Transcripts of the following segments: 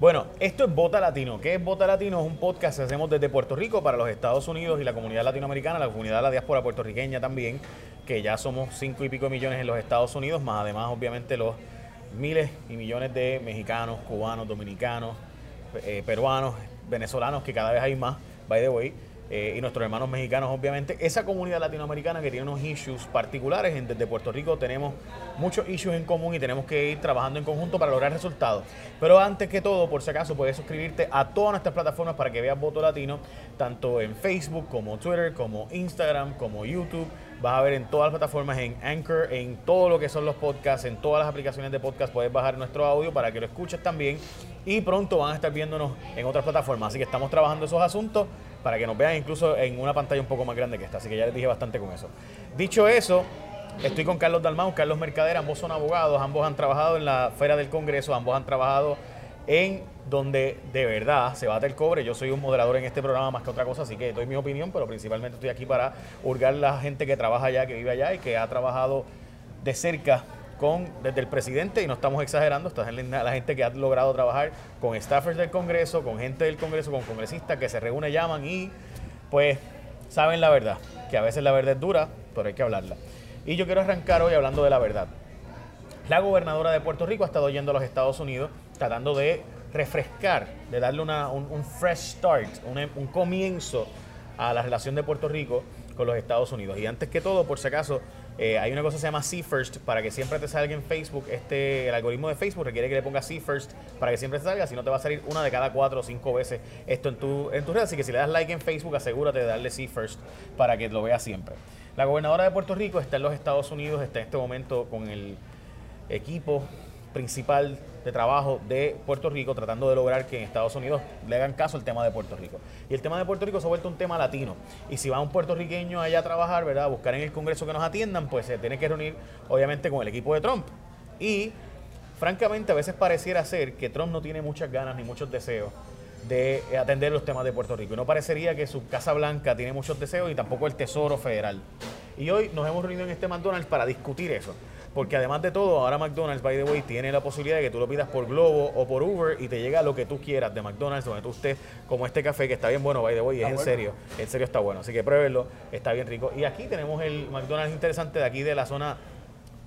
Bueno, esto es Vota Latino. ¿Qué es Vota Latino? Es un podcast que hacemos desde Puerto Rico para los Estados Unidos y la comunidad latinoamericana, la comunidad de la diáspora puertorriqueña también, que ya somos cinco y pico millones en los Estados Unidos, más además obviamente los miles y millones de mexicanos, cubanos, dominicanos, eh, peruanos, venezolanos, que cada vez hay más, by the way. Eh, y nuestros hermanos mexicanos, obviamente, esa comunidad latinoamericana que tiene unos issues particulares, desde Puerto Rico tenemos muchos issues en común y tenemos que ir trabajando en conjunto para lograr resultados. Pero antes que todo, por si acaso, puedes suscribirte a todas nuestras plataformas para que veas Voto Latino, tanto en Facebook como Twitter, como Instagram, como YouTube. Vas a ver en todas las plataformas, en Anchor, en todo lo que son los podcasts, en todas las aplicaciones de podcast, puedes bajar nuestro audio para que lo escuches también. Y pronto van a estar viéndonos en otras plataformas. Así que estamos trabajando esos asuntos para que nos vean incluso en una pantalla un poco más grande que esta. Así que ya les dije bastante con eso. Dicho eso, estoy con Carlos Dalmau, Carlos Mercader, ambos son abogados, ambos han trabajado en la Feria del Congreso, ambos han trabajado en donde de verdad se bate el cobre. Yo soy un moderador en este programa más que otra cosa, así que doy mi opinión, pero principalmente estoy aquí para hurgar la gente que trabaja allá, que vive allá y que ha trabajado de cerca con desde el presidente, y no estamos exagerando, esta es la gente que ha logrado trabajar con staffers del Congreso, con gente del Congreso, con congresistas que se reúnen, llaman y pues saben la verdad, que a veces la verdad es dura, pero hay que hablarla. Y yo quiero arrancar hoy hablando de la verdad. La gobernadora de Puerto Rico ha estado yendo a los Estados Unidos tratando de refrescar, de darle una, un, fresh start, un, un comienzo a la relación de Puerto Rico con los Estados Unidos. Y antes que todo, por si acaso, eh, hay una cosa que se llama See First para que siempre te salga en Facebook. Este, el algoritmo de Facebook requiere que le pongas See First para que siempre te salga, si no te va a salir una de cada cuatro o cinco veces esto en tu, en tu red. Así que si le das like en Facebook, asegúrate de darle See First para que lo veas siempre. La gobernadora de Puerto Rico está en los Estados Unidos, está en este momento con el equipo principal de trabajo de Puerto Rico tratando de lograr que en Estados Unidos le hagan caso al tema de Puerto Rico. Y el tema de Puerto Rico se ha vuelto un tema latino. Y si va un puertorriqueño allá a trabajar, ¿verdad? A buscar en el Congreso que nos atiendan, pues se tiene que reunir obviamente con el equipo de Trump. Y francamente a veces pareciera ser que Trump no tiene muchas ganas ni muchos deseos de atender los temas de Puerto Rico. Y no parecería que su Casa Blanca tiene muchos deseos y tampoco el Tesoro Federal. Y hoy nos hemos reunido en este McDonald's para discutir eso. Porque además de todo, ahora McDonald's, by the way, tiene la posibilidad de que tú lo pidas por Globo o por Uber y te llega lo que tú quieras de McDonald's, donde tú estés, como este café que está bien bueno, by the way, es en serio, en serio está bueno. Así que pruébenlo, está bien rico. Y aquí tenemos el McDonald's interesante de aquí de la zona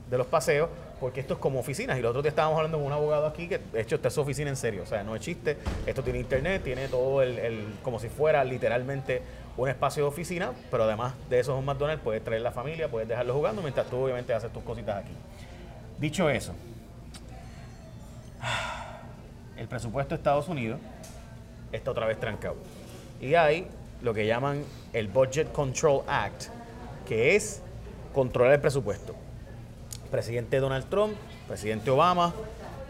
de los paseos, porque esto es como oficinas. Y los otros días estábamos hablando con un abogado aquí que, de hecho, esta es su oficina en serio. O sea, no es chiste. Esto tiene internet, tiene todo el, el como si fuera literalmente un espacio de oficina, pero además de eso es un McDonald's, puedes traer la familia, puedes dejarlo jugando mientras tú obviamente haces tus cositas aquí. Dicho eso, el presupuesto de Estados Unidos está otra vez trancado. Y hay lo que llaman el Budget Control Act, que es controlar el presupuesto. Presidente Donald Trump, presidente Obama,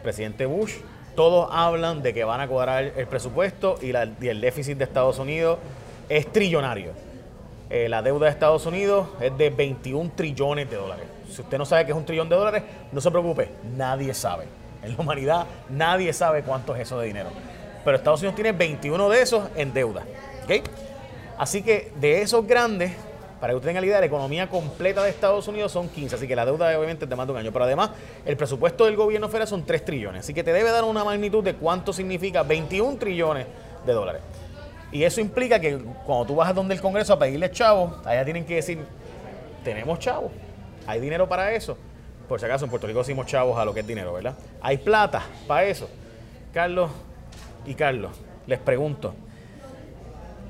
presidente Bush, todos hablan de que van a cuadrar el presupuesto y, y el déficit de Estados Unidos es trillonario. Eh, la deuda de Estados Unidos es de 21 trillones de dólares. Si usted no sabe qué es un trillón de dólares, no se preocupe, nadie sabe. En la humanidad nadie sabe cuánto es eso de dinero. Pero Estados Unidos tiene 21 de esos en deuda. Así que de esos grandes, para que usted tenga la idea, la economía completa de Estados Unidos son 15. Así que la deuda obviamente es de más de un año. Pero además, el presupuesto del gobierno federal son 3 trillones. Así que te debe dar una magnitud de cuánto significa 21 trillones de dólares. Y eso implica que cuando tú vas a donde el Congreso a pedirle chavos, allá tienen que decir, tenemos chavos, hay dinero para eso. Por si acaso en Puerto Rico decimos chavos a lo que es dinero, ¿verdad? Hay plata para eso. Carlos y Carlos, les pregunto,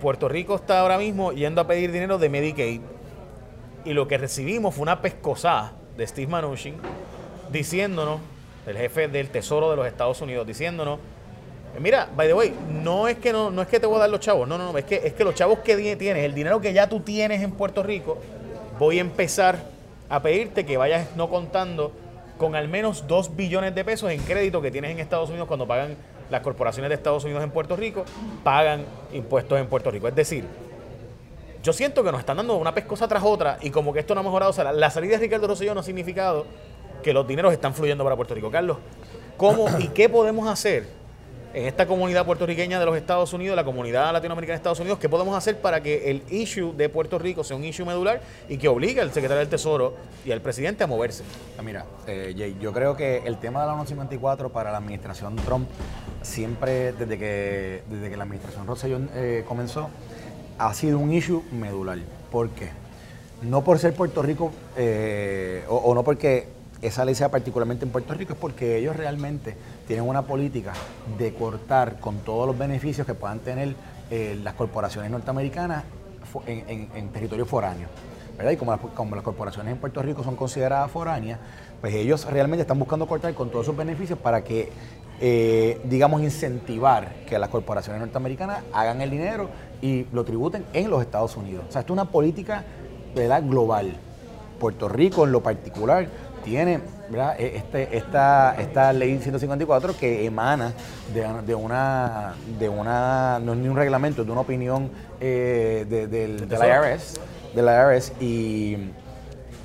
Puerto Rico está ahora mismo yendo a pedir dinero de Medicaid y lo que recibimos fue una pescosada de Steve Mnuchin diciéndonos, el jefe del Tesoro de los Estados Unidos, diciéndonos Mira, by the way, no es que no, no es que te voy a dar los chavos, no, no, no, es que, es que los chavos que tienes, el dinero que ya tú tienes en Puerto Rico, voy a empezar a pedirte que vayas no contando con al menos 2 billones de pesos en crédito que tienes en Estados Unidos cuando pagan las corporaciones de Estados Unidos en Puerto Rico, pagan impuestos en Puerto Rico. Es decir, yo siento que nos están dando una pescosa tras otra y como que esto no ha mejorado. O sea, la, salida de Ricardo Rosselló no ha significado que los dineros están fluyendo para Puerto Rico. Carlos, ¿cómo y qué podemos hacer en esta comunidad puertorriqueña de los Estados Unidos, la comunidad latinoamericana de Estados Unidos, ¿qué podemos hacer para que el issue de Puerto Rico sea un issue medular y que obligue al secretario del Tesoro y al presidente a moverse? Ah, mira, eh, Jay, yo creo que el tema de la 154 para la administración Trump siempre, desde que, desde que la administración Rosselló eh, comenzó, ha sido un issue medular. ¿Por qué? No por ser Puerto Rico eh, o, o no porque esa ley sea particularmente en Puerto Rico, es porque ellos realmente tienen una política de cortar con todos los beneficios que puedan tener eh, las corporaciones norteamericanas en, territorio foráneo. ¿verdad? Y como las, corporaciones en Puerto Rico son consideradas foráneas, pues ellos realmente están buscando cortar con todos esos beneficios para que, eh, digamos, incentivar que las corporaciones norteamericanas hagan el dinero y lo tributen en los Estados Unidos. O sea, esto es una política ¿verdad? global. Puerto Rico en lo particular tiene e, Este, esta, esta ley 154 que emana de, una, de una, no es ni un reglamento, es de una opinión eh, de, del, de la IRS, de la IRS y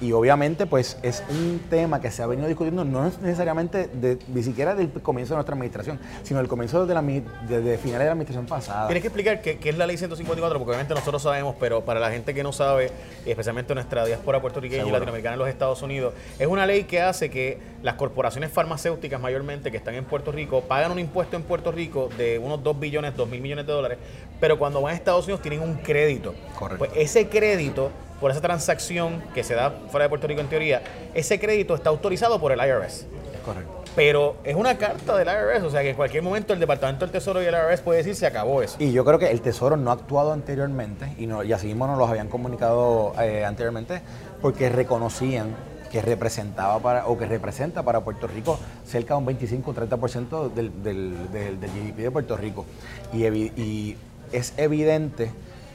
y obviamente, pues es un tema que se ha venido discutiendo no necesariamente de, ni siquiera del comienzo de nuestra administración, sino del comienzo de, la, de, finales de la administración pasada. Tienes que explicar qué, es la ley 154, porque obviamente nosotros sabemos, pero para la gente que no sabe, especialmente nuestra diáspora puertorriqueña y latinoamericana en los Estados Unidos, es una ley que hace que las corporaciones farmacéuticas mayormente que están en Puerto Rico pagan un impuesto en Puerto Rico de unos 2 billones, 2 mil millones de dólares, pero cuando van a Estados Unidos tienen un crédito. Correcto. Pues ese crédito por esa transacción que se da fuera de Puerto Rico en teoría, ese crédito está autorizado por el IRS. Es correcto. Pero es una carta del IRS, o sea que en cualquier momento el Departamento del Tesoro y el IRS puede decir se acabó eso. Y yo creo que el Tesoro no ha actuado anteriormente, y, no, y así mismo nos los habían comunicado eh, anteriormente, porque reconocían que representaba para, o que representa para Puerto Rico cerca de un 25 o 30% del, del, del, del, GDP de Puerto Rico. Y, y es evidente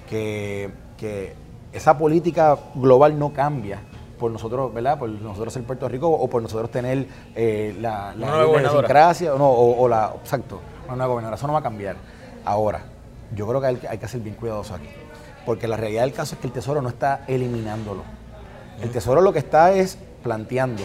que, que esa política global no cambia por nosotros, ¿verdad? Por nosotros ser Puerto Rico o por nosotros tener eh, la, la o, no, o, la, exacto, una gobernadora. Eso no va a cambiar. Ahora, yo creo que hay, hay que ser bien cuidadoso aquí. Porque la realidad del caso es que el Tesoro no está eliminándolo. El Tesoro lo que está es planteando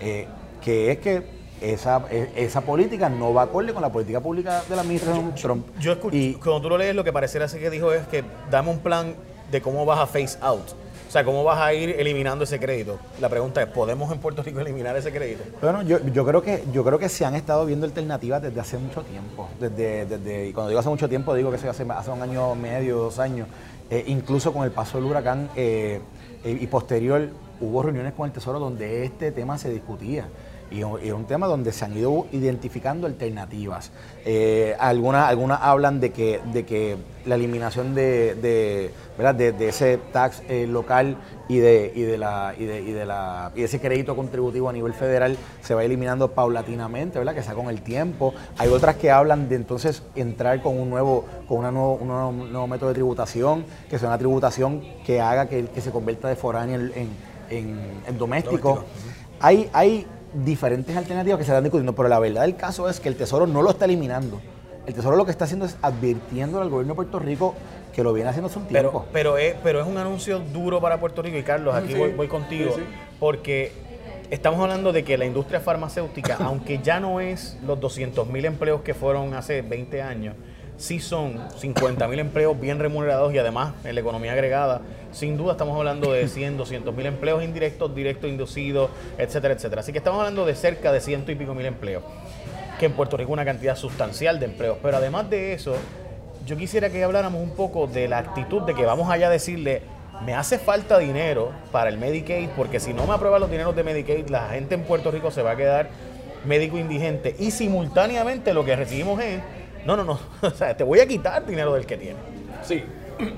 eh, que es que esa, e, esa política no va acorde con la política pública de la administración Trump. Yo escuché, cuando tú lo lees, lo que pareciera ser que dijo es que dame un plan de cómo vas a face out. O sea, ¿cómo vas a ir eliminando ese crédito? La pregunta es, ¿podemos en Puerto Rico eliminar ese crédito? Bueno, yo, yo creo que yo creo que se han estado viendo alternativas desde hace mucho tiempo. Desde, desde y cuando digo hace mucho tiempo, digo que hace, hace un año medio, dos años. Eh, incluso con el paso del huracán eh, eh, y posterior, hubo reuniones con el Tesoro donde este tema se discutía y es un tema donde se han ido identificando alternativas. Eh, algunas, algunas hablan de que, de que la eliminación de, de, ¿verdad? de, ese tax eh, local y de, y de la y de, y de la y ese crédito contributivo a nivel federal se va eliminando paulatinamente, ¿verdad? Que sea con el tiempo. Hay otras que hablan de entonces entrar con un nuevo con una nuevo, un nuevo, método de tributación, que sea una tributación que haga que, se convierta de foránea en, en, doméstico. Hay, hay diferentes alternativas que se están discutiendo, pero la verdad del caso es que el Tesoro no lo está eliminando. El Tesoro lo que está haciendo es advirtiendo al gobierno de Puerto Rico que lo viene haciendo hace un tiempo. Pero, es, pero es un anuncio duro para Puerto Rico y Carlos, aquí voy, contigo, porque estamos hablando de que la industria farmacéutica, aunque ya no es los 200 mil empleos que fueron hace 20 años, sí son 50 mil empleos bien remunerados y además en la economía agregada, sin duda estamos hablando de 100, 200 mil empleos indirectos, directos, inducidos, etcétera, etcétera. Así que estamos hablando de cerca de ciento y pico mil empleos, que en Puerto Rico una cantidad sustancial de empleos. Pero además de eso, yo quisiera que habláramos un poco de la actitud de que vamos allá a decirle, me hace falta dinero para el Medicaid, porque si no me aprueban los dineros de Medicaid, la gente en Puerto Rico se va a quedar médico indigente. Y simultáneamente lo que recibimos es no, no, no. O sea, te voy a quitar dinero del que tiene. Sí.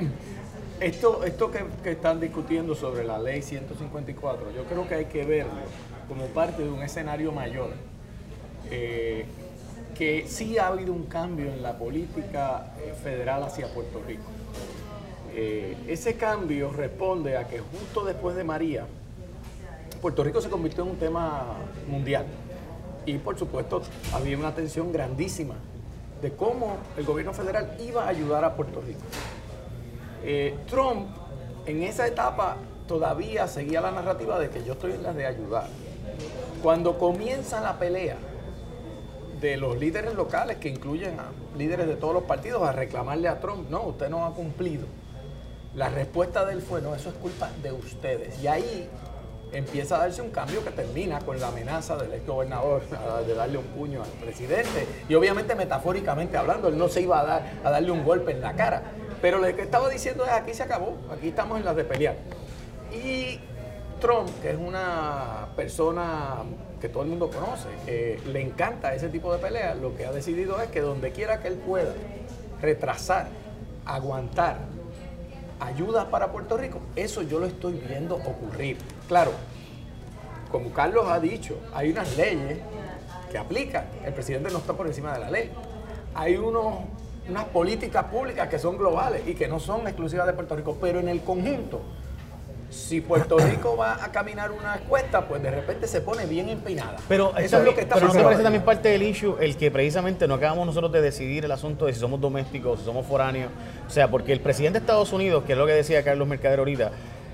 Esto, esto que, están discutiendo sobre la ley 154, yo creo que hay que verlo como parte de un escenario mayor. Eh, que sí ha habido un cambio en la política eh, federal hacia Puerto Rico. Eh, ese cambio responde a que justo después de María, Puerto Rico se convirtió en un tema mundial. Y por supuesto había una tensión grandísima de cómo el gobierno federal iba a ayudar a Puerto Rico. Eh, Trump en esa etapa todavía seguía la narrativa de que yo estoy en la de ayudar. Cuando comienza la pelea de los líderes locales que incluyen a líderes de todos los partidos a reclamarle a Trump, no, usted no ha cumplido. La respuesta de él fue, no, eso es culpa de ustedes. Y ahí empieza a darse un cambio que termina con la amenaza del ex gobernador de darle un puño al presidente. Y obviamente metafóricamente hablando, él no se iba a, dar, a darle un golpe en la cara. Pero lo que estaba diciendo es, aquí se acabó, aquí estamos en las de pelear. Y Trump, que es una persona que todo el mundo conoce, que le encanta ese tipo de peleas, lo que ha decidido es que donde quiera que él pueda retrasar, aguantar ayuda para Puerto Rico, eso yo lo estoy viendo ocurrir. Claro, como Carlos ha dicho, hay unas leyes que aplican, el presidente no está por encima de la ley. Hay unos, unas políticas públicas que son globales y que no son exclusivas de Puerto Rico, pero en el conjunto si Puerto Rico va a caminar una cuesta, pues de repente se pone bien empinada. Pero eso, es lo que está Pero no te parece también parte del issue el que precisamente no acabamos nosotros de decidir el asunto de si somos domésticos, si somos foráneos. O sea, porque el presidente de Estados Unidos, que es lo que decía Carlos Mercader ahorita,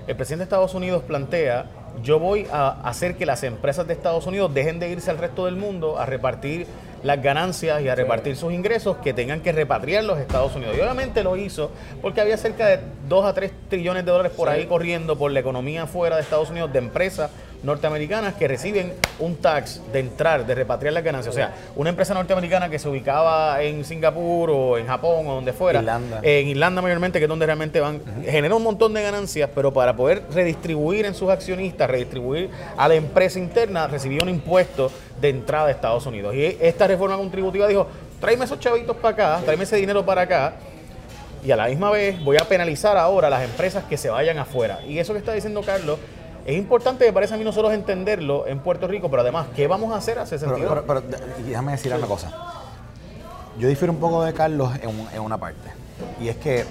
el presidente de Estados Unidos plantea, yo voy a hacer que las empresas de Estados Unidos dejen de irse al resto del mundo a repartir las ganancias y a repartir sus ingresos que tengan que repatriar los Estados Unidos. Y obviamente lo hizo porque había cerca de 2 a 3 trillones de dólares por ahí corriendo por la economía fuera de Estados Unidos de empresas norteamericanas que reciben un tax de entrar, de repatriar las ganancias. O sea, una empresa norteamericana que se ubicaba en Singapur o en Japón o donde fuera, en Irlanda mayormente, que es donde realmente van, genera un montón de ganancias, pero para poder redistribuir en sus accionistas, redistribuir a la empresa interna, recibía un impuesto de entrada de Estados Unidos. Y esta reforma contributiva dijo, tráeme esos chavitos para acá, tráeme ese dinero para acá, y a la misma vez voy a penalizar ahora a las empresas que se vayan afuera. Y eso que está diciendo Carlos es importante, me parece a mí nosotros entenderlo en Puerto Rico, pero además, ¿qué vamos a hacer hace sentido? Pero, déjame decir una cosa. Yo difiero un poco de Carlos en, una parte. Y es que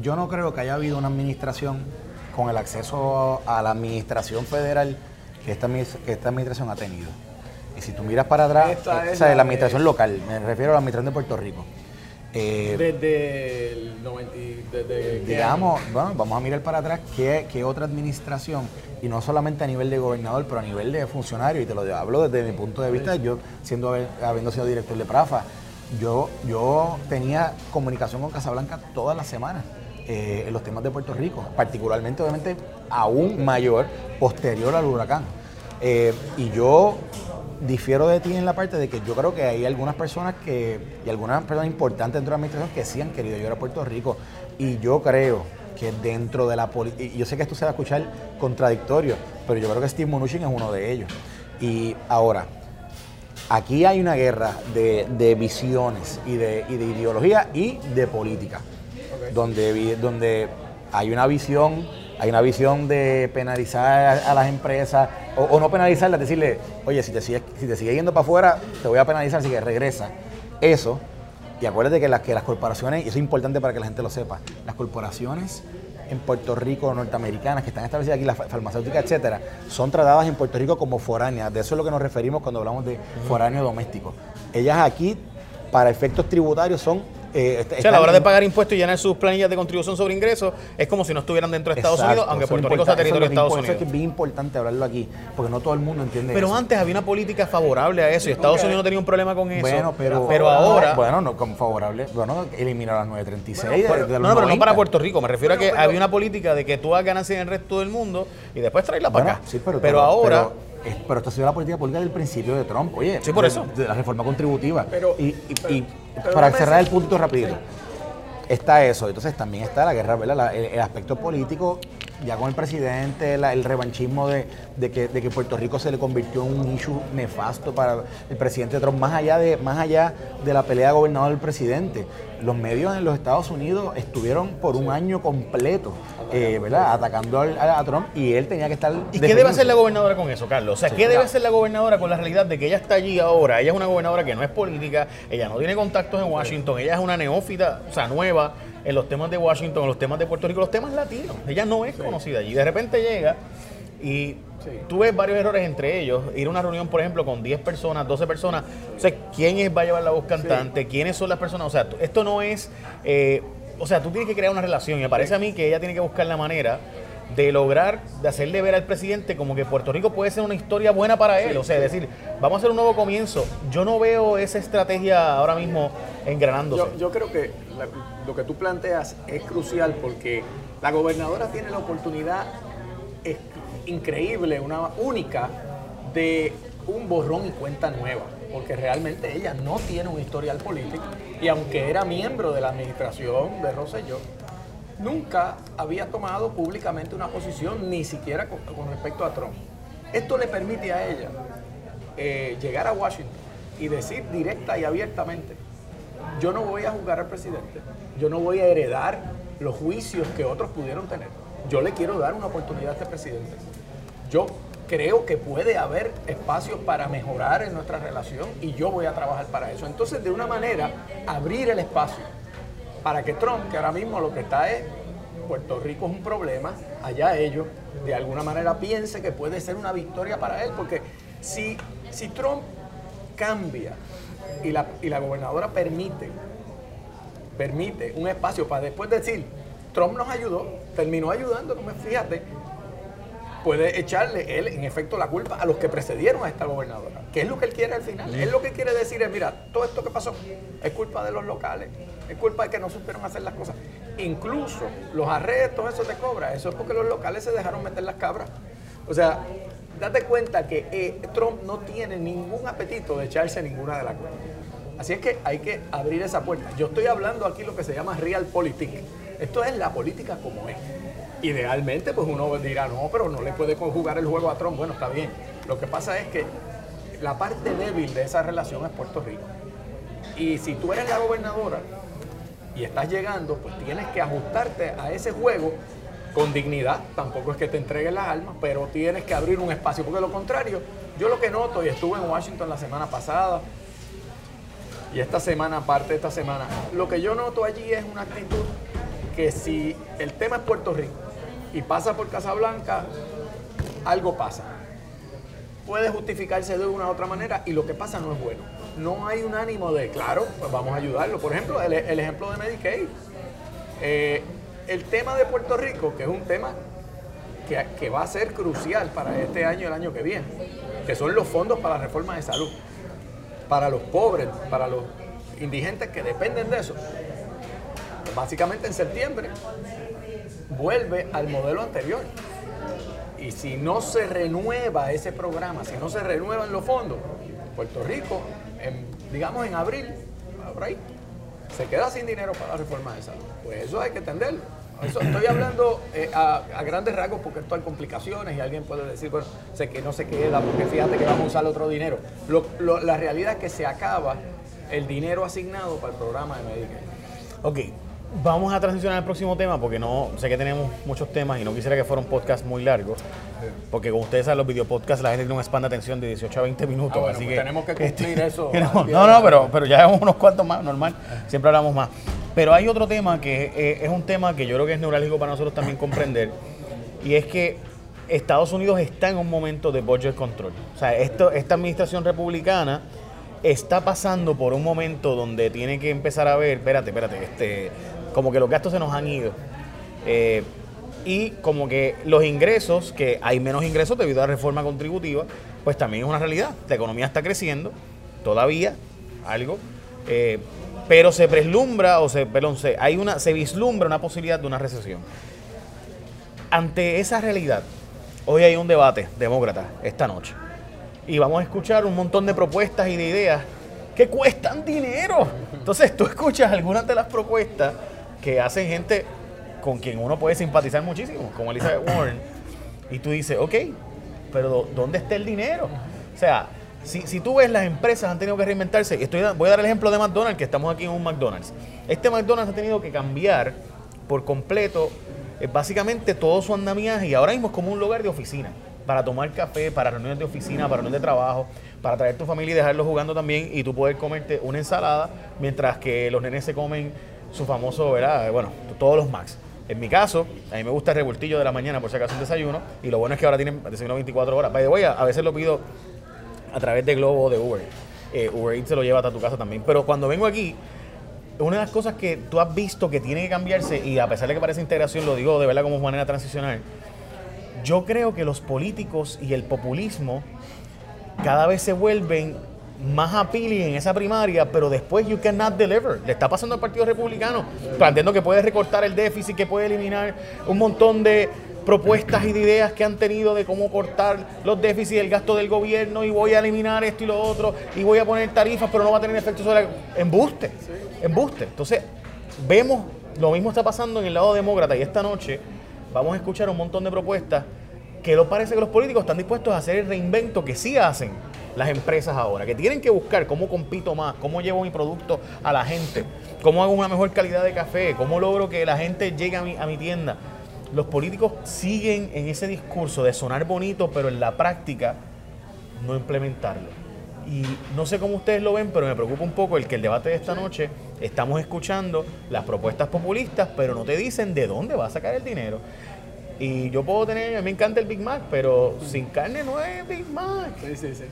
yo no creo que haya habido una administración con el acceso a la administración federal que esta, que esta administración ha tenido. Y si tú miras para atrás, o sea, la administración local, me refiero a la administración de Puerto Rico. Eh, desde el 90, desde digamos, bueno, vamos a mirar para atrás qué, qué, otra administración, y no solamente a nivel de gobernador, pero a nivel de funcionario, y te lo hablo desde mi punto de vista, yo siendo habiendo sido director de Prafa, yo, yo tenía comunicación con Casablanca todas las semanas. Eh, en los temas de Puerto Rico, particularmente obviamente aún mayor posterior al huracán. Eh, y yo difiero de ti en la parte de que yo creo que hay algunas personas que, y algunas personas importantes dentro de la administración que sí han querido llegar a Puerto Rico. Y yo creo que dentro de la política, y yo sé que esto se va a escuchar contradictorio, pero yo creo que Steve Mnuchin es uno de ellos. Y ahora, aquí hay una guerra de, visiones y de, y de, ideología y de política, donde, donde hay una visión hay una visión de penalizar a, las empresas, o, no penalizarlas, decirle, oye, si te sigues, si te sigue yendo para afuera, te voy a penalizar, así que regresa. Eso, y acuérdate que las, que las corporaciones, y eso es importante para que la gente lo sepa, las corporaciones en Puerto Rico, norteamericanas, que están establecidas aquí, las farmacéuticas, etcétera, son tratadas en Puerto Rico como foráneas. De eso es lo que nos referimos cuando hablamos de foráneo doméstico. Ellas aquí, para efectos tributarios, son eh, o sea, a la hora de pagar impuestos y llenar sus planillas de contribución sobre ingresos, es como si no estuvieran dentro de Estados Unidos, aunque Puerto Rico sea territorio de Estados Unidos. Eso es bien importante hablarlo aquí, porque no todo el mundo entiende Pero antes había una política favorable a eso y Estados Unidos no tenía un problema con eso. Bueno, pero, pero ahora. Bueno, no, como favorable. Bueno, eliminar las 936. no, pero no para Puerto Rico. Me refiero a que había una política de que tú hagas ganancias en el resto del mundo y después traerla para acá. Sí, pero, pero ahora. Pero esto ha sido la política política del principio de Trump. Oye, sí, por eso. De, la reforma contributiva. y, y, para cerrar el punto rapidito está eso. Entonces también está la guerra, ¿verdad? el, aspecto político, ya con el presidente, el revanchismo de, que, de, que, Puerto Rico se le convirtió en un issue nefasto para el presidente Trump, más allá de, más allá de la pelea gobernador del presidente. Los medios en los Estados Unidos estuvieron por un año completo eh, ¿verdad? atacando a, Trump y él tenía que estar... ¿Y qué debe hacer la gobernadora con eso, Carlos? O sea, ¿qué debe hacer la gobernadora con la realidad de que ella está allí ahora? Ella es una gobernadora que no es política, ella no tiene contactos en Washington, ella es una neófita, o sea, nueva en los temas de Washington, en los temas de Puerto Rico, los temas latinos. Ella no es conocida allí. De repente llega y tú ves varios errores entre ellos. Ir a una reunión, por ejemplo, con 10 personas, 12 personas. O sea, ¿quién es, va a llevar la voz cantante? ¿Quiénes son las personas? O sea, esto no es... Eh, o sea, tú tienes que crear una relación y me parece a mí que ella tiene que buscar la manera de lograr, de hacerle ver al presidente como que Puerto Rico puede ser una historia buena para él. o sea, decir, vamos a hacer un nuevo comienzo. Yo no veo esa estrategia ahora mismo engranándose. Yo, yo creo que lo que tú planteas es crucial porque la gobernadora tiene la oportunidad increíble, una única, de un borrón y cuenta nueva, porque realmente ella no tiene un historial político y aunque era miembro de la administración de Rosselló, nunca había tomado públicamente una posición, ni siquiera con, respecto a Trump. Esto le permite a ella eh, llegar a Washington y decir directa y abiertamente, yo no voy a juzgar al presidente, yo no voy a heredar los juicios que otros pudieron tener. Yo le quiero dar una oportunidad a este presidente. Yo creo que puede haber espacios para mejorar en nuestra relación y yo voy a trabajar para eso. Entonces, de una manera, abrir el espacio para que Trump, que ahora mismo lo que está es, Puerto Rico es un problema, allá ellos, de alguna manera piense que puede ser una victoria para él, porque si, si Trump cambia y la, y la gobernadora permite, permite un espacio para después decir, Trump nos ayudó, terminó ayudando, fíjate, puede echarle él, en efecto, la culpa a los que precedieron a esta gobernadora. ¿Qué es lo que él quiere al final? Él lo que quiere decir es, mira, todo esto que pasó es culpa de los locales, es culpa de que no supieron hacer las cosas. Incluso los arrestos, eso te cobra, eso es porque los locales se dejaron meter las cabras. O sea, date cuenta que eh, Trump no tiene ningún apetito de echarse ninguna de las cosas. Así es que hay que abrir esa puerta. Yo estoy hablando aquí lo que se llama real politics. Esto es la política como es. Idealmente, pues uno dirá, no, pero no le puede conjugar el juego a Trump. Bueno, está bien. Lo que pasa es que la parte débil de esa relación es Puerto Rico. Y si tú eres la gobernadora y estás llegando, pues tienes que ajustarte a ese juego con dignidad. Tampoco es que te entreguen las armas, pero tienes que abrir un espacio. Porque lo contrario, yo lo que noto, y estuve en Washington la semana pasada, y esta semana, aparte de esta semana, lo que yo noto allí es una actitud que si el tema es Puerto Rico, y pasa por Casablanca, algo pasa. Puede justificarse de una u otra manera y lo que pasa no es bueno. No hay un ánimo de, claro, pues vamos a ayudarlo. Por ejemplo, el, ejemplo de Medicaid. Eh, el tema de Puerto Rico, que es un tema que, que, va a ser crucial para este año y el año que viene, que son los fondos para la reforma de salud, para los pobres, para los indigentes que dependen de eso. Básicamente en septiembre vuelve al modelo anterior. Y si no se renueva ese programa, si no se renuevan los fondos, Puerto Rico, digamos en abril, se queda sin dinero para la reforma de salud. Pues eso hay que entenderlo. estoy hablando eh, a, grandes rasgos porque esto hay complicaciones y alguien puede decir, bueno, sé que no se queda porque fíjate que vamos a usar otro dinero. la realidad es que se acaba el dinero asignado para el programa de Medicare. Ok, Vamos a transicionar al próximo tema porque no sé que tenemos muchos temas y no quisiera que fuera un podcast muy largo. Porque como ustedes saben, los videopodcasts la gente tiene un span de atención de 18 a 20 minutos. Ah, así pues que tenemos que cumplir eso. No, no, pero, pero ya vemos unos cuantos más, normal. Siempre hablamos más. Pero hay otro tema que eh, es un tema que yo creo que es neurálgico para nosotros también comprender. Y es que Estados Unidos está en un momento de budget control. O sea, esto, esta administración republicana está pasando por un momento donde tiene que empezar a ver, espérate, espérate, este como que los gastos se nos han ido. Eh, y como que los ingresos, que hay menos ingresos debido a la reforma contributiva, pues también es una realidad. La economía está creciendo, todavía, algo, eh, pero se preslumbra, o se, perdón, se, hay una, se vislumbra una posibilidad de una recesión. Ante esa realidad, hoy hay un debate demócrata esta noche. Y vamos a escuchar un montón de propuestas y de ideas que cuestan dinero. Entonces tú escuchas algunas de las propuestas que hacen gente con quien uno puede simpatizar muchísimo, como Elizabeth Warren, y tú dices, ok, pero ¿dónde está el dinero? O sea, si, si tú ves las empresas han tenido que reinventarse, estoy, voy a dar el ejemplo de McDonald's, que estamos aquí en un McDonald's. Este McDonald's ha tenido que cambiar por completo eh, básicamente todo su andamiaje y ahora mismo es como un lugar de oficina, para tomar café, para reuniones de oficina, para reuniones de trabajo, para traer tu familia y dejarlos jugando también y tú poder comerte una ensalada mientras que los nenes se comen su famoso, ¿verdad? Bueno, todos los Max. En mi caso, a mí me gusta el revoltillo de la mañana por si acaso un desayuno. Y lo bueno es que ahora tienen desayuno 24 horas. By a, veces lo pido a través de Globo o de Uber. Eh, Uber Eats se lo lleva hasta tu casa también. Pero cuando vengo aquí, una de las cosas que tú has visto que tiene que cambiarse, y a pesar de que parece integración, lo digo de verdad como manera transicional, yo creo que los políticos y el populismo cada vez se vuelven más appealing en esa primaria, pero después you cannot deliver. Le está pasando al Partido Republicano, planteando que puede recortar el déficit, que puede eliminar un montón de propuestas y de ideas que han tenido de cómo cortar los déficits del gasto del gobierno y voy a eliminar esto y lo otro y voy a poner tarifas, pero no va a tener efecto sobre embuste, embuste. Entonces, vemos lo mismo está pasando en el lado demócrata y esta noche vamos a escuchar un montón de propuestas que no parece que los políticos están dispuestos a hacer el reinvento que sí hacen las empresas ahora, que tienen que buscar cómo compito más, cómo llevo mi producto a la gente, cómo hago una mejor calidad de café, cómo logro que la gente llegue a mi, a mi tienda. Los políticos siguen en ese discurso de sonar bonito, pero en la práctica no implementarlo. Y no sé cómo ustedes lo ven, pero me preocupa un poco el que el debate de esta noche estamos escuchando las propuestas populistas, pero no te dicen de dónde va a sacar el dinero. Y yo puedo tener, a mí me encanta el Big Mac, pero sin carne no es Big Mac. Sí, sí, sí.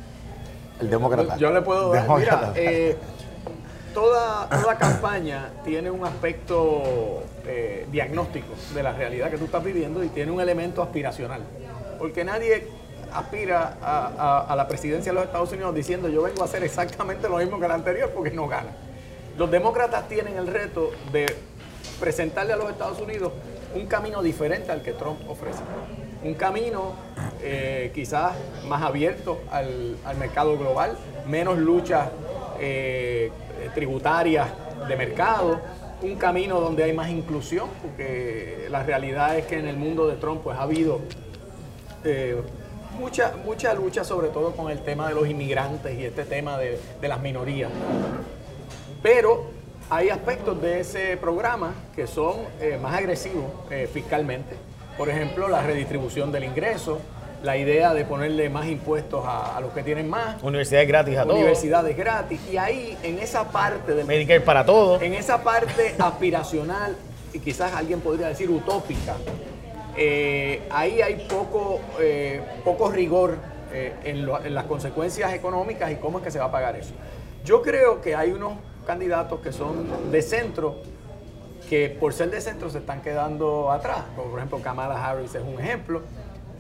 El demócrata. Yo le puedo dar, mira, eh, toda, toda campaña tiene un aspecto eh, diagnóstico de la realidad que tú estás viviendo y tiene un elemento aspiracional. Porque nadie aspira a, a- a la presidencia de los Estados Unidos diciendo yo vengo a hacer exactamente lo mismo que el anterior porque no gana. Los demócratas tienen el reto de presentarle a los Estados Unidos un camino diferente al que Trump ofrece. Un camino eh, quizás más abierto al, al mercado global, menos luchas eh, tributarias de mercado, un camino donde hay más inclusión, porque la realidad es que en el mundo de Trump pues, ha habido eh, mucha, mucha lucha, sobre todo con el tema de los inmigrantes y este tema de, de las minorías. Pero hay aspectos de ese programa que son más agresivos fiscalmente. Por ejemplo, la redistribución del ingreso, la idea de ponerle más impuestos a, a los que tienen más, Universidades gratis a todos. universidades gratis. Y ahí, en esa parte del Medicare para todos. en esa parte aspiracional y quizás alguien podría decir utópica, eh, ahí hay poco, eh, poco rigor eh, en, lo- en las consecuencias económicas y cómo es que se va a pagar eso. Yo creo que hay unos candidatos que son de centro que por ser de centro se están quedando atrás. Como por ejemplo Kamala Harris es un ejemplo.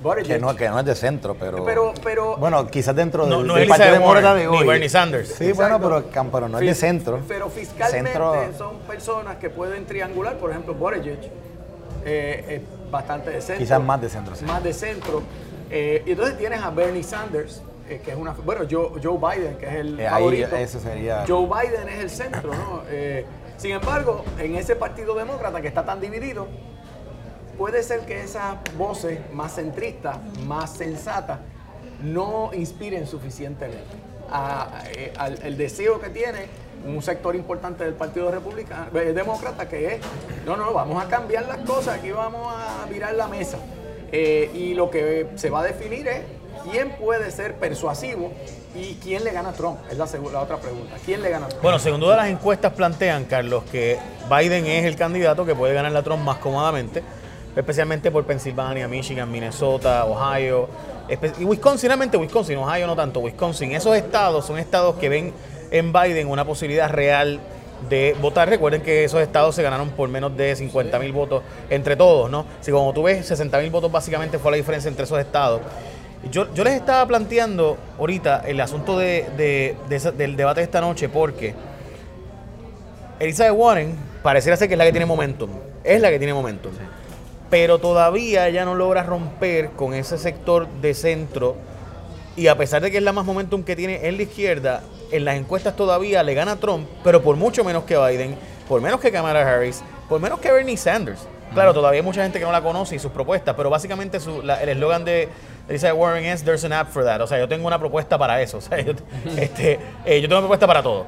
Buttigieg- Que no, que no es de centro, pero. Pero- pero- Bueno, quizás dentro No- del, no del es Partido Demócrata de ni hoy. Bernie Sanders. Sí, Exacto. bueno, pero, pero no es de centro. Pero fiscalmente Centro- son personas que pueden triangular, por ejemplo, Buttigieg eh, es bastante de centro. Quizás más de centro, sí. Más de centro. Eh, y entonces tienes a Bernie Sanders, eh, que es una... Bueno, Joe, Joe Biden, que es el Eh, ahí favorito. ese sería- Joe Biden es el centro, ¿no? Sin embargo, en ese partido demócrata que está tan dividido, puede ser que esas voces más centristas, más sensatas, no inspiren suficientemente eh, al el deseo que tiene un sector importante del Partido Republicano, eh, Demócrata, que es, no, no, vamos a cambiar las cosas, aquí vamos a virar la mesa. Eh, y lo que se va a definir es quién puede ser persuasivo y quién le gana a Trump. Es la, otra pregunta. ¿Quién le gana a Trump? Bueno, según duda las encuestas plantean, Carlos, que Biden es el candidato que puede ganar la Trump más cómodamente, especialmente por Pensilvania, Michigan, Minnesota, Ohio, y Wisconsin, realmente Wisconsin, Ohio no tanto, Wisconsin. Esos estados son estados que ven en Biden una posibilidad real de votar. Recuerden que esos estados se ganaron por menos de 50 mil votos entre todos, ¿no? Si como tú ves, 60 mil votos básicamente fue la diferencia entre esos estados. Yo, yo les estaba planteando ahorita el asunto de, de- de esa- del debate de esta noche porque Elizabeth Warren pareciera ser que es la que tiene momentum. Es la que tiene momentum. Pero todavía ella no logra romper con ese sector de centro. Y a pesar de que es la más momentum que tiene en la izquierda, en las encuestas todavía le gana a Trump, pero por mucho menos que Biden, por menos que Kamala Harris, por menos que Bernie Sanders. Claro, todavía hay mucha gente que no la conoce y sus propuestas, pero básicamente su- la- el eslogan de Elizabeth Warren es There's an app for that. O sea, yo tengo una propuesta para eso. O sea, yo, este, eh, yo tengo una propuesta para todo.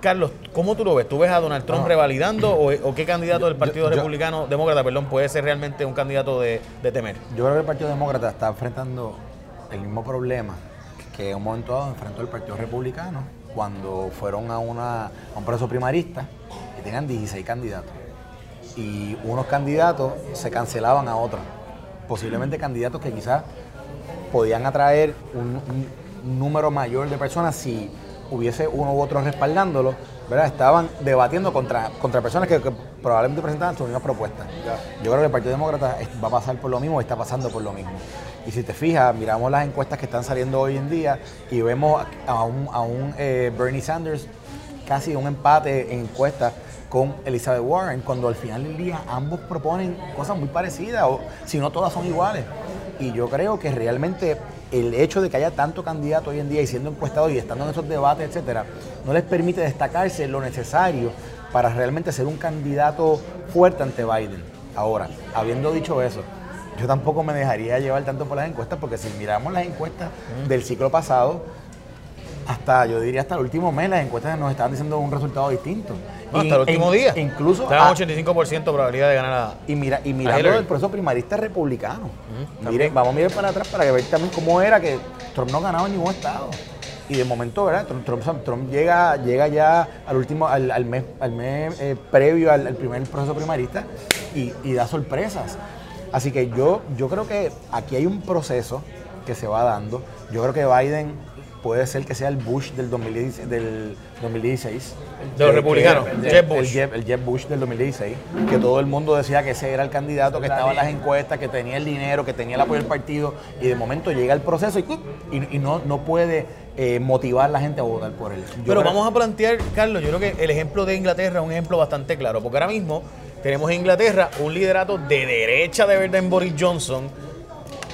Carlos, ¿cómo tú lo ves? ¿Tú ves a Donald Trump No. revalidando o, o qué candidato del Partido yo- Republicano, Demócrata, perdón, puede ser realmente un candidato de, de temer? Yo creo que el Partido Demócrata está enfrentando el mismo problema que en un momento dado enfrentó el Partido Republicano cuando fueron a, una, a un proceso primarista y tenían 16 candidatos. Y unos candidatos se cancelaban a otros. Posiblemente candidatos que quizás podían atraer un, un número mayor de personas si hubiese uno u otro respaldándolo, ¿verdad? Estaban debatiendo contra, contra personas que, que probablemente presentaban sus mismas propuestas. Yo creo que el Partido Demócrata va a pasar por lo mismo, está pasando por lo mismo. Y si te fijas, miramos las encuestas que están saliendo hoy en día y vemos a un, a un eh, Bernie Sanders casi un empate en encuestas con Elizabeth Warren, cuando al final del día ambos proponen cosas muy parecidas, o si no todas son iguales. Y yo creo que realmente el hecho de que haya tanto candidato hoy en día y siendo encuestado y estando en esos debates, etcétera, no les permite destacarse lo necesario para realmente ser un candidato fuerte ante Biden. Ahora, habiendo dicho eso, yo tampoco me dejaría llevar tanto por las encuestas, porque si miramos las encuestas del ciclo pasado, hasta, yo diría hasta el último mes, las encuestas nos estaban diciendo un resultado distinto. No, hasta Y- el último e- día. Incluso Estaban a- 85% de probabilidad de ganar a. y, mira, y mirando el proceso primarista republicano. Mire, también. vamos a mirar para atrás para que ver también cómo era que Trump no ganaba en ningún estado. Y de momento, ¿verdad? Trump, Trump- Trump llega, llega ya al último, al, al mes, al mes eh, previo al, al primer proceso primarista y, y da sorpresas. Así que yo, yo creo que aquí hay un proceso que se va dando. Yo creo que Biden puede ser que sea el Bush del 2016. Del 2016 De los republicanos, que- Jeb el Bush. Jeb- el Jeb Bush del 2016, que todo el mundo decía que ese era el candidato, que estaba en las encuestas, que tenía el dinero, que tenía el apoyo del partido, y de momento llega el proceso y, y- y no, no puede eh, motivar a la gente a votar por él. Yo Pero creo- vamos a plantear, Carlos, yo creo que el ejemplo de Inglaterra es un ejemplo bastante claro, porque ahora mismo tenemos en Inglaterra un liderato de derecha de verdad en Boris Johnson,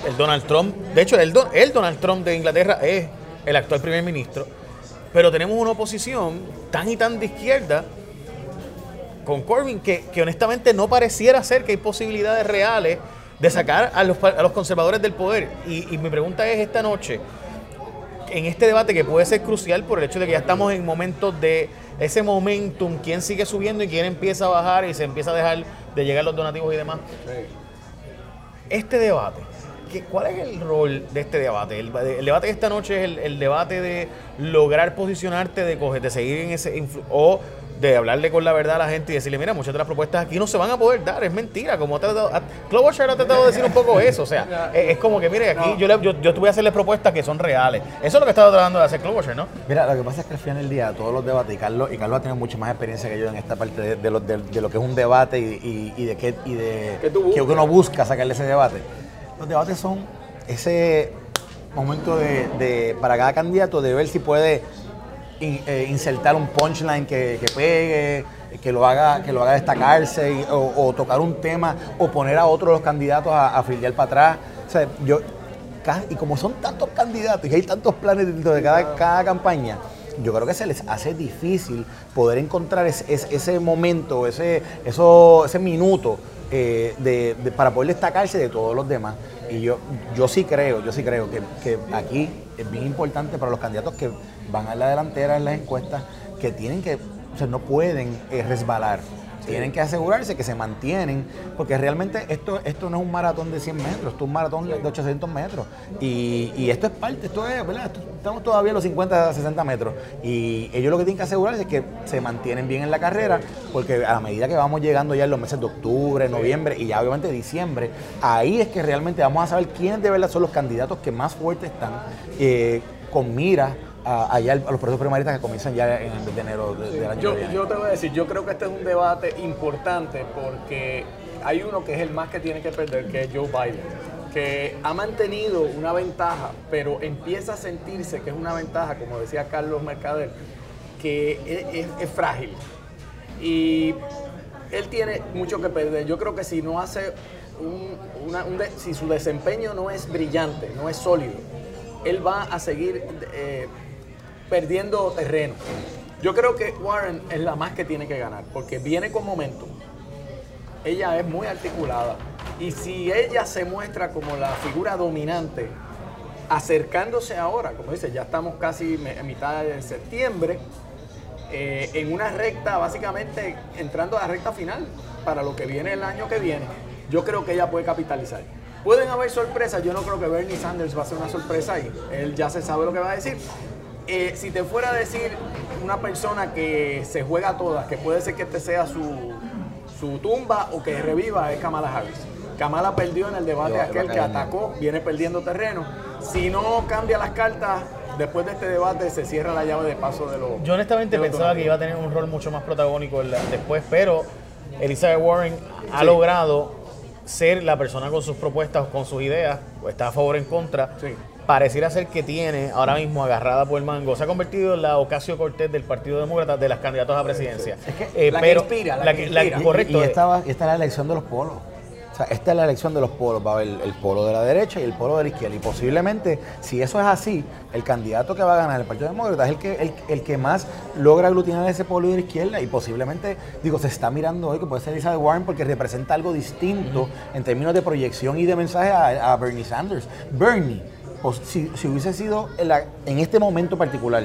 el Donald Trump, de hecho el, el Donald Trump de Inglaterra es el actual primer ministro, pero tenemos una oposición tan y tan de izquierda con Corbyn que, que honestamente no pareciera ser que hay posibilidades reales de sacar a los, a los conservadores del poder. Y, y mi pregunta es esta noche, en este debate que puede ser crucial por el hecho de que ya estamos en momentos de ese momentum, quién sigue subiendo y quién empieza a bajar y se empieza a dejar de llegar los donativos y demás. Este debate, ¿qué- ¿cuál es el rol de este debate? El, el debate de esta noche es el, el debate de lograr posicionarte, de, coger, de seguir en ese o de hablarle con la verdad a la gente y decirle, mira, muchas de las propuestas aquí no se van a poder dar, es mentira, como ha tratado, ha- Klobuchar ha tratado de decir un poco eso, o sea, es, es como que, mire, aquí yo, le, yo, yo te voy a hacerle propuestas que son reales. Eso es lo que estaba tratando de hacer Klobuchar, ¿no? Mira, lo que pasa es que al final del día, todos los debates, y Carlos, y Carlos ha tenido mucha más experiencia que yo en esta parte de, de lo, de- de lo que es un debate y, y- y de qué y de ¿Qué tú que uno busca sacarle ese debate. Los debates son ese momento de, para cada candidato de ver si puede eh, insertar un punchline que, que pegue, que lo haga, que lo haga destacarse, o, tocar un tema, o poner a otro de los candidatos a, a filiar para atrás. O sea, yo, y como son tantos candidatos y hay tantos planes dentro de cada, cada campaña, yo creo que se les hace difícil poder encontrar ese, ese- ese momento, ese, eso, ese minuto eh, de- para poder destacarse de todos los demás. Y yo, yo sí creo, yo sí creo que, que aquí es bien importante para los candidatos que van a la delantera en las encuestas, que tienen que, o sea, no pueden eh, resbalar. Tienen que asegurarse que se mantienen, porque realmente esto, esto no es un maratón de 100 metros, esto es un maratón de 800 metros. Y, y esto es parte, esto es, ¿verdad? Esto- estamos todavía en los 50, 60 metros. Y ellos lo que tienen que asegurarse es que se mantienen bien en la carrera, porque a la medida que vamos llegando ya en los meses de octubre, noviembre y ya obviamente diciembre, ahí es que realmente vamos a saber quiénes de verdad son los candidatos que más fuertes están eh, con mira a, allá a los procesos primaristas que comienzan ya en el mes de enero de- del año Yo, que viene. yo te voy a decir, yo creo que este es un debate importante porque hay uno que es el más que tiene que perder, que es Joe Biden, que ha mantenido una ventaja, pero empieza a sentirse que es una ventaja, como decía Carlos Mercader, que es, es- es frágil. Y él tiene mucho que perder. Yo creo que si no hace un, una- un de- si su desempeño no es brillante, no es sólido, él va a seguir eh, perdiendo terreno. Yo creo que Warren es la más que tiene que ganar, porque viene con momentum. Ella es muy articulada. Y si ella se muestra como la figura dominante, acercándose ahora, como dice, ya estamos casi a mitad de septiembre, eh, en una recta, básicamente entrando a la recta final para lo que viene el año que viene, yo creo que ella puede capitalizar. Pueden haber sorpresas, yo no creo que Bernie Sanders va a ser una sorpresa ahí, él ya se sabe lo que va a decir. Eh, si te fuera a decir una persona que se juega a todas, que puede ser que este sea su, su tumba o que reviva, es Kamala Harris. Kamala perdió en el debate Yo- aquel que atacó, viene perdiendo terreno. Si no cambia las cartas, después de este debate se cierra la llave de paso de los. Yo honestamente los pensaba que iba a tener un rol mucho más protagónico en la- después, pero Elizabeth Warren ha Sí. logrado ser la persona con sus propuestas, con sus ideas, o está a favor o en contra. Sí. Pareciera ser que tiene ahora mismo agarrada por el mango. Se ha convertido en la Ocasio Cortés del Partido Demócrata de las candidatas a presidencia. Eh, la que inspira, la que inspira. Y- correcto. Y, esta, va- esta es la elección de los polos. O sea, esta es la elección de los polos. Va a haber el polo de la derecha y el polo de la izquierda. Y posiblemente, si eso es así, el candidato que va a ganar el Partido Demócrata es el que, el, el que más logra aglutinar ese polo de la izquierda. Y posiblemente, digo, se está mirando hoy que puede ser Elizabeth Warren porque representa algo distinto en términos de proyección y de mensaje a, a Bernie Sanders. Bernie, pues, si, si hubiese sido en, la- en este momento particular,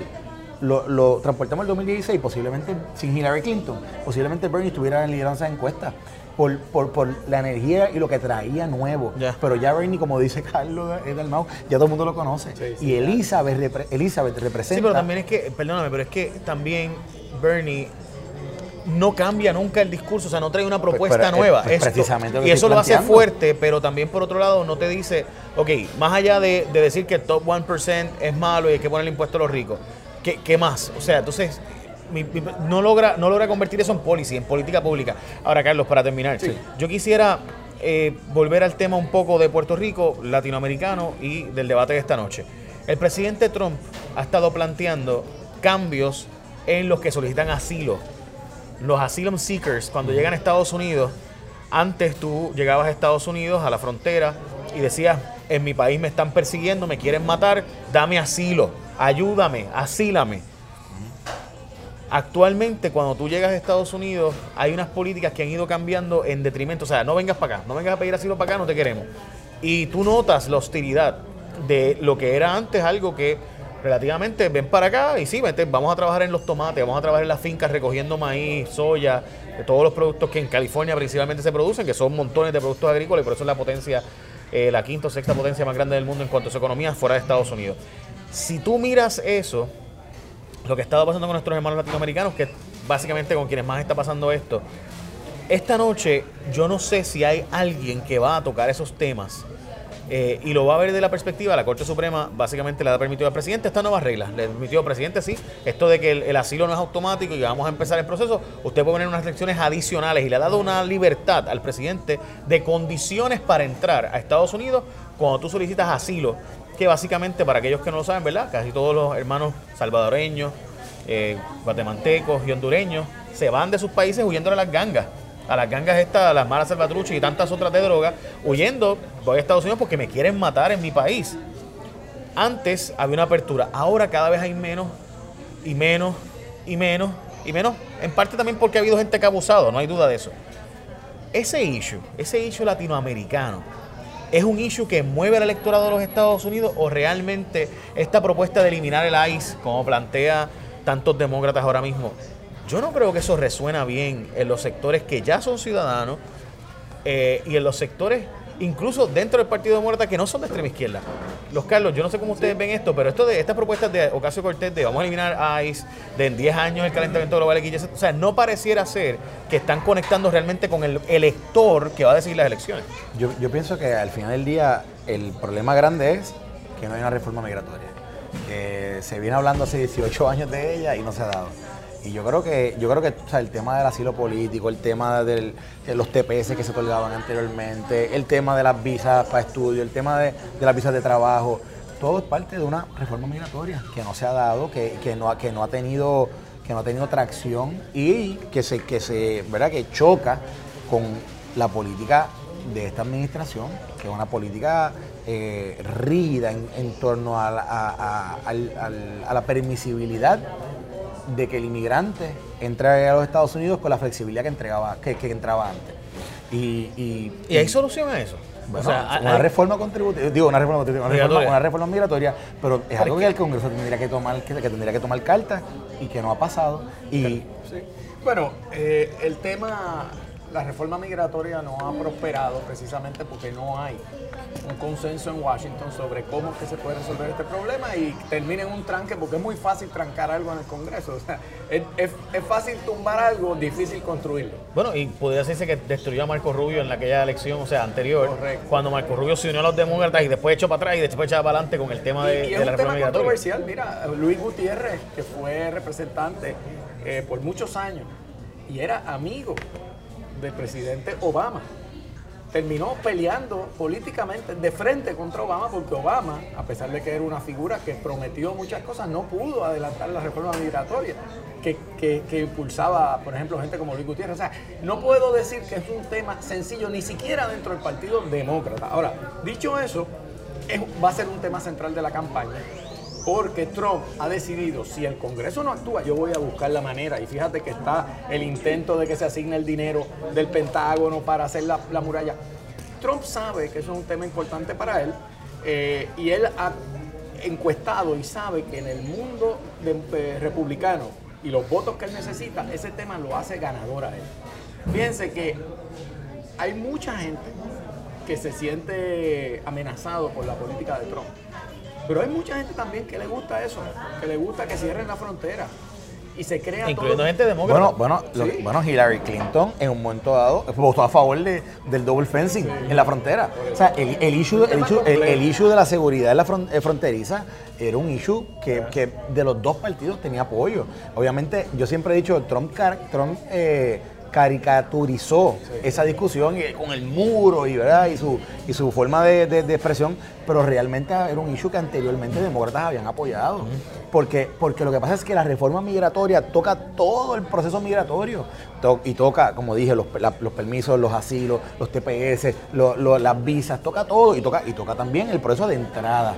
lo, lo transportamos al 2016, posiblemente sin Hillary Clinton, posiblemente Bernie estuviera en lideranza de encuestas por, por, por la energía y lo que traía nuevo. Pero ya Bernie, como dice Carlos Dalmau, ya todo el mundo lo conoce. Sí, sí, y Elizabeth, repre- Elizabeth representa... Sí, pero también es que, perdóname, pero es que también Bernie no cambia nunca el discurso, o sea, no trae una propuesta pero, eh, nueva. pues, Esto- precisamente lo que y eso lo hace fuerte, pero también por otro lado no te dice, ok, más allá de, de decir que el top 1% es malo y hay que ponerle impuesto a los ricos, ¿qué, qué más? O sea, entonces mi- mi- no, logra, no logra convertir eso en policy, en política pública. Ahora, Carlos, para terminar, Sí. yo quisiera eh, volver al tema un poco de Puerto Rico, latinoamericano y del debate de esta noche. El presidente Trump ha estado planteando cambios en los que solicitan asilo. Los asylum seekers, cuando llegan a Estados Unidos, antes tú llegabas a Estados Unidos, a la frontera, y decías, en mi país me están persiguiendo, me quieren matar, dame asilo, ayúdame, asílame. Actualmente, cuando tú llegas a Estados Unidos, hay unas políticas que han ido cambiando en detrimento. O sea, no vengas para acá, no vengas a pedir asilo para acá, no te queremos. Y tú notas la hostilidad de lo que era antes algo que relativamente ven para acá y sí, vente, vamos a trabajar en los tomates, vamos a trabajar en las fincas recogiendo maíz, soya, de todos los productos que en California principalmente se producen, que son montones de productos agrícolas y por eso es la potencia, eh, la quinta o sexta potencia más grande del mundo en cuanto a su economía fuera de Estados Unidos. Si tú miras eso, lo que estaba pasando con nuestros hermanos latinoamericanos, que básicamente con quienes más está pasando esto. Esta noche yo no sé si hay alguien que va a tocar esos temas eh, y lo va a ver de la perspectiva, la Corte Suprema básicamente le ha permitido al presidente estas nuevas reglas. Le permitió al presidente, sí, esto de que el, asilo no es automático y vamos a empezar el proceso, usted puede poner unas restricciones adicionales y le ha dado una libertad al presidente de condiciones para entrar a Estados Unidos cuando tú solicitas asilo, que básicamente para aquellos que no lo saben, ¿verdad? Casi todos los hermanos salvadoreños, eh, guatemaltecos y hondureños se van de sus países huyendo de las gangas. A las gangas estas, a las malas salvatruchas y tantas otras de droga, huyendo, voy a Estados Unidos porque me quieren matar en mi país. Antes había una apertura, ahora cada vez hay menos y menos y menos y menos. En parte también porque ha habido gente que ha abusado, no hay duda de eso. Ese issue, ese issue latinoamericano, ¿es un issue que mueve al electorado de los Estados Unidos o realmente esta propuesta de eliminar el ICE, como plantea tantos demócratas ahora mismo, yo no creo que eso resuena bien en los sectores que ya son ciudadanos eh, y en los sectores, incluso dentro del Partido Demócrata, que no son de extrema izquierda. Los Carlos, yo no sé cómo ustedes ven esto, pero esto de estas propuestas de Ocasio Cortés de vamos a eliminar ICE, de en 10 años el calentamiento global, Z, o sea, no pareciera ser que están conectando realmente con el elector que va a decidir las elecciones. Yo, yo pienso que al final del día el problema grande es que no hay una reforma migratoria. Que se viene hablando hace 18 años de ella y no se ha dado. Y yo creo que, yo creo que el tema del asilo político, el tema de los TPS que se otorgaban anteriormente, el tema de las visas para estudio, el tema de, las visas de trabajo, todo es parte de una reforma migratoria que no se ha dado, que, que no, que no ha tenido que no ha tenido tracción y que se, que se, ¿verdad? que choca con la política de esta administración, que es una política eh, rígida en, torno a a- a la permisibilidad de que el inmigrante entre a los Estados Unidos con la flexibilidad que entregaba, que, que entraba antes. Y, y, ¿Y hay solución a eso? bueno, o sea, una hay- reforma contributiva, digo, una reforma contributiva, una reforma, Migratoria. una reforma migratoria, pero es algo que el Congreso tendría que tomar, que, que tendría que tomar cartas y que no ha pasado. Y Sí. Bueno, eh, el tema la reforma migratoria no ha prosperado precisamente porque no hay un consenso en Washington sobre cómo es que se puede resolver este problema y termina en un tranque porque es muy fácil trancar algo en el Congreso. O sea, es, es- es fácil tumbar algo, difícil construirlo. Bueno, y podría decirse que destruyó a Marco Rubio en aquella elección, o sea, anterior, Correcto. cuando Marco Rubio se unió a los demócratas y después echó para atrás y después echaba para adelante con el tema de, y, y de es la un reforma tema migratoria. controversial. Mira, Luis Gutiérrez, que fue representante eh, por muchos años y era amigo del presidente Obama, terminó peleando políticamente de frente contra Obama porque Obama, a pesar de que era una figura que prometió muchas cosas, no pudo adelantar la reforma migratoria que, que- impulsaba, por ejemplo, gente como Luis Gutiérrez. O sea, no puedo decir que es un tema sencillo ni siquiera dentro del Partido Demócrata. Ahora, dicho eso, es- va a ser un tema central de la campaña. Porque Trump ha decidido, si el Congreso no actúa, yo voy a buscar la manera. Y fíjate que está el intento de que se asigne el dinero del Pentágono para hacer la, la muralla. Trump sabe que eso es un tema importante para él eh, y él ha encuestado y sabe que en el mundo republicano y los votos que él necesita, ese tema lo hace ganador a él. Fíjense que hay mucha gente que se siente amenazado por la política de Trump. Pero hay mucha gente también que le gusta eso, que le gusta que cierren la frontera y se crea Incluyendo todo. gente demócrata. Bueno, bueno, lo- Sí. bueno, Hillary Clinton en un momento dado votó a favor de- del double fencing en la frontera. O sea, el, el issue, el, issue, el- issue de la seguridad en la fron- eh, fronteriza era un issue que, que de los dos partidos tenía apoyo. Obviamente, yo siempre he dicho, Trump, Trump eh, caricaturizó esa discusión y- con el muro y, ¿verdad? y, su, y su forma de, de- de expresión, pero realmente era un issue que anteriormente demócratas habían apoyado. Porque, porque lo que pasa es que la reforma migratoria toca todo el proceso migratorio To- y toca, como dije, los, la- los permisos, los asilos, los TPS, lo- lo- las visas, toca todo y toca, y toca también el proceso de entrada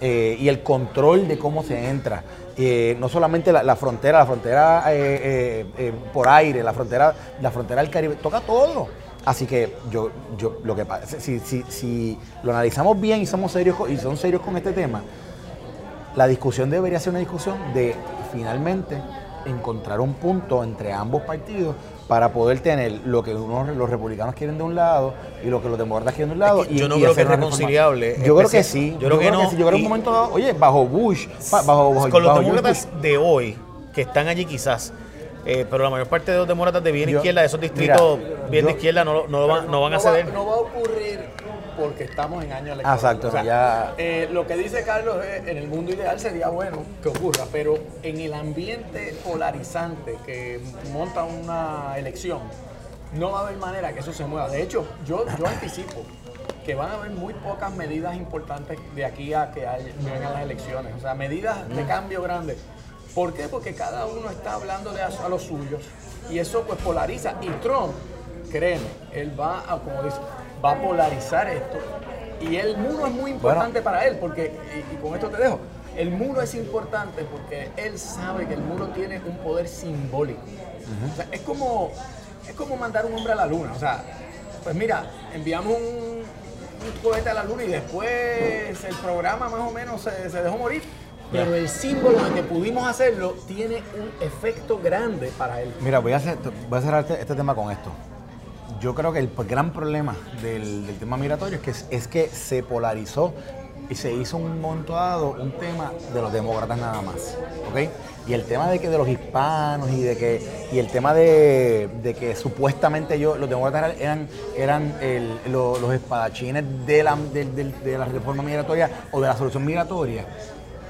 eh, y el control de cómo se entra. Eh, no solamente la, frontera, la frontera eh, eh, por aire, la frontera, la frontera del Caribe, toca todo. Así que yo, yo lo que pasa, si, si, si lo analizamos bien y somos serios y son serios con este tema, la discusión debería ser una discusión de finalmente encontrar un punto entre ambos partidos para poder tener lo que unos, los republicanos quieren de un lado y lo que los demócratas quieren de un lado. Es que y- yo no y creo que es reconciliable, Yo creo que sí. yo creo que no, sí. Yo creo que en y- un momento dado, oye, bajo Bush, bajo, bajo, con los demócratas de hoy, que están allí quizás, eh, pero la mayor parte de los demócratas de bien Yo- izquierda, de esos distritos mira, bien yo- de izquierda, no, lo- no, lo van, no van a va- ceder. no va a ocurrir porque estamos en año electoral. Exacto, ya- eh, lo que dice Carlos es, en el mundo ideal sería bueno que ocurra, pero en el ambiente polarizante que monta una elección, no va a haber manera que eso se mueva. De hecho, yo, yo anticipo que van a haber muy pocas medidas importantes de aquí a que hay- vengan las elecciones. O sea, medidas de cambio grandes. ¿Por qué? Porque cada uno está hablándole a, a los suyos y eso pues polariza. Y Trump, créeme, él va a, como dice, va a polarizar esto. Y el muro es muy importante para él, porque, y, y con esto te dejo, el muro es importante porque él sabe que el muro tiene un poder simbólico. O sea, es como, es como mandar un hombre a la luna. O sea, pues mira, enviamos un, un cohete a la luna y después el programa más o menos se, se dejó morir. Pero el símbolo de que pudimos hacerlo tiene un efecto grande para él. Mira, voy a, hacer, voy a cerrar este, este tema con esto. Yo creo que el gran problema del, del tema migratorio es que, es que se polarizó y se hizo un momento dado un tema de los demócratas nada más. ¿ok? Y el tema de que de los hispanos y de que y el tema de, de que supuestamente yo, los demócratas eran, eran el- los espadachines de la, de- de- de la reforma migratoria o de la solución migratoria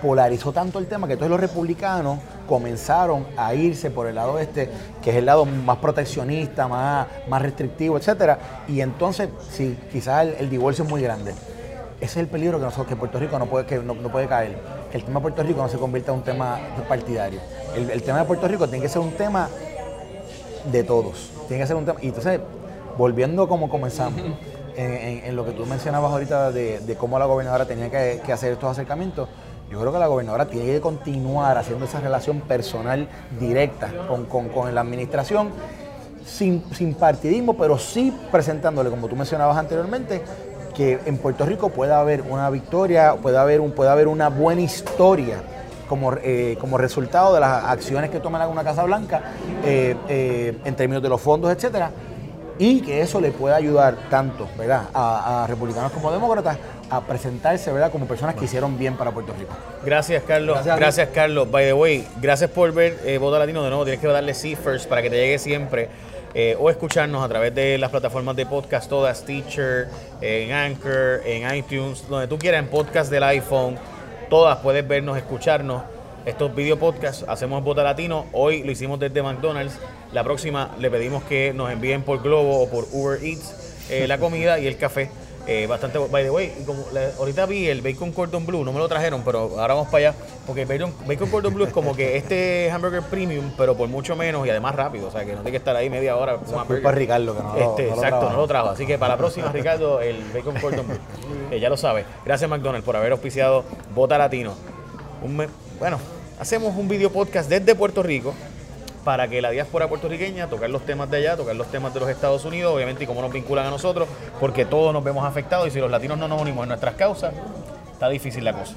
polarizó tanto el tema que todos los republicanos comenzaron a irse por el lado este, que es el lado más proteccionista, más, más restrictivo, etcétera. Y entonces, sí, quizás el, el divorcio es muy grande. Ese es el peligro que nosotros, que Puerto Rico no puede, que no, no puede caer. Que el tema de Puerto Rico no se convierta en un tema partidario. El, el tema de Puerto Rico tiene que ser un tema de todos. Tiene que ser un tema. Y entonces, volviendo como comenzamos, en, en- en lo que tú mencionabas ahorita de, de cómo la gobernadora tenía que, que hacer estos acercamientos, yo creo que la gobernadora tiene que continuar haciendo esa relación personal directa con, con- con la administración, sin, sin partidismo, pero sí presentándole, como tú mencionabas anteriormente, que en Puerto Rico puede haber una victoria, puede haber, un, puede haber una buena historia como, eh, como resultado de las acciones que toma una Casa Blanca eh, eh, en términos de los fondos, etcétera, y que eso le pueda ayudar tanto ¿verdad? A, a republicanos como demócratas a presentarse ¿verdad? como personas que hicieron bien para Puerto Rico. Gracias, Carlos. Gracias Carlos. By the way, gracias por ver eh, Voto Latino de nuevo. Tienes que darle sí first para que te llegue siempre. eh, o escucharnos a través de las plataformas de podcast todas, Teacher, en Anchor, en iTunes, donde tú quieras, en podcast del iPhone. Todas puedes vernos, escucharnos. Estos video podcasts hacemos Vota Latino. Hoy lo hicimos desde McDonald's. La próxima le pedimos que nos envíen por Globo o por Uber Eats eh, la comida y el café. Eh, bastante, by the way, como la- ahorita vi el bacon cordon blue, no me lo trajeron, pero ahora vamos para allá, porque el bacon, bacon cordon blue es como que este hamburger premium, pero por mucho menos y además rápido, o sea que no tiene que estar ahí media hora. de Ricardo, que no Este, no lo exacto, trabaja. no lo trajo. Así que para la próxima, Ricardo, el bacon cordon blue. Eh, ya lo sabe. Gracias, McDonald's, por haber auspiciado Vota Latino. Un bueno, hacemos un video podcast desde Puerto Rico para que la diáspora puertorriqueña tocar los temas de allá, tocar los temas de los Estados Unidos, obviamente, y cómo nos vinculan a nosotros, porque todos nos vemos afectados y si los latinos no nos unimos en nuestras causas, está difícil la cosa.